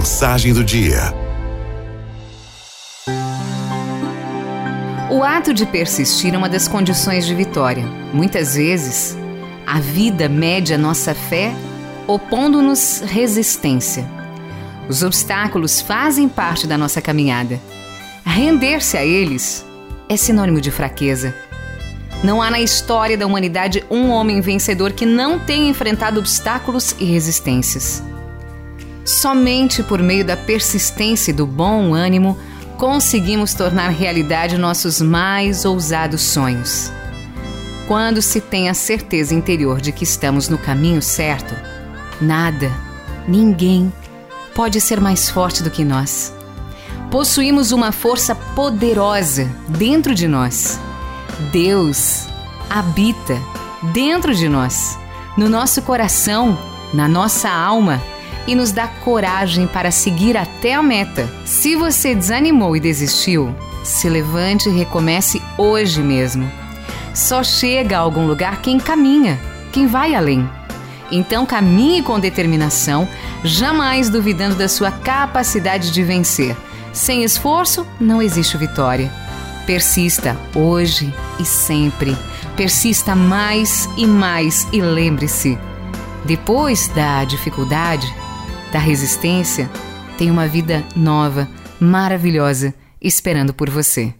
Mensagem do dia. O ato de persistir é uma das condições de vitória. Muitas vezes, a vida mede a nossa fé opondo-nos resistência. Os obstáculos fazem parte da nossa caminhada. Render-se a eles é sinônimo de fraqueza. Não há na história da humanidade um homem vencedor que não tenha enfrentado obstáculos e resistências. Somente por meio da persistência e do bom ânimo conseguimos tornar realidade nossos mais ousados sonhos. Quando se tem a certeza interior de que estamos no caminho certo, nada, ninguém pode ser mais forte do que nós. Possuímos uma força poderosa dentro de nós. Deus habita dentro de nós, no nosso coração, na nossa alma e nos dá coragem para seguir até a meta. Se você desanimou e desistiu, se levante e recomece hoje mesmo. Só chega a algum lugar quem caminha, quem vai além. Então caminhe com determinação, jamais duvidando da sua capacidade de vencer. Sem esforço, não existe vitória. Persista hoje e sempre. Persista mais e mais e lembre-se: depois da dificuldade, da resistência, tem uma vida nova, maravilhosa, esperando por você.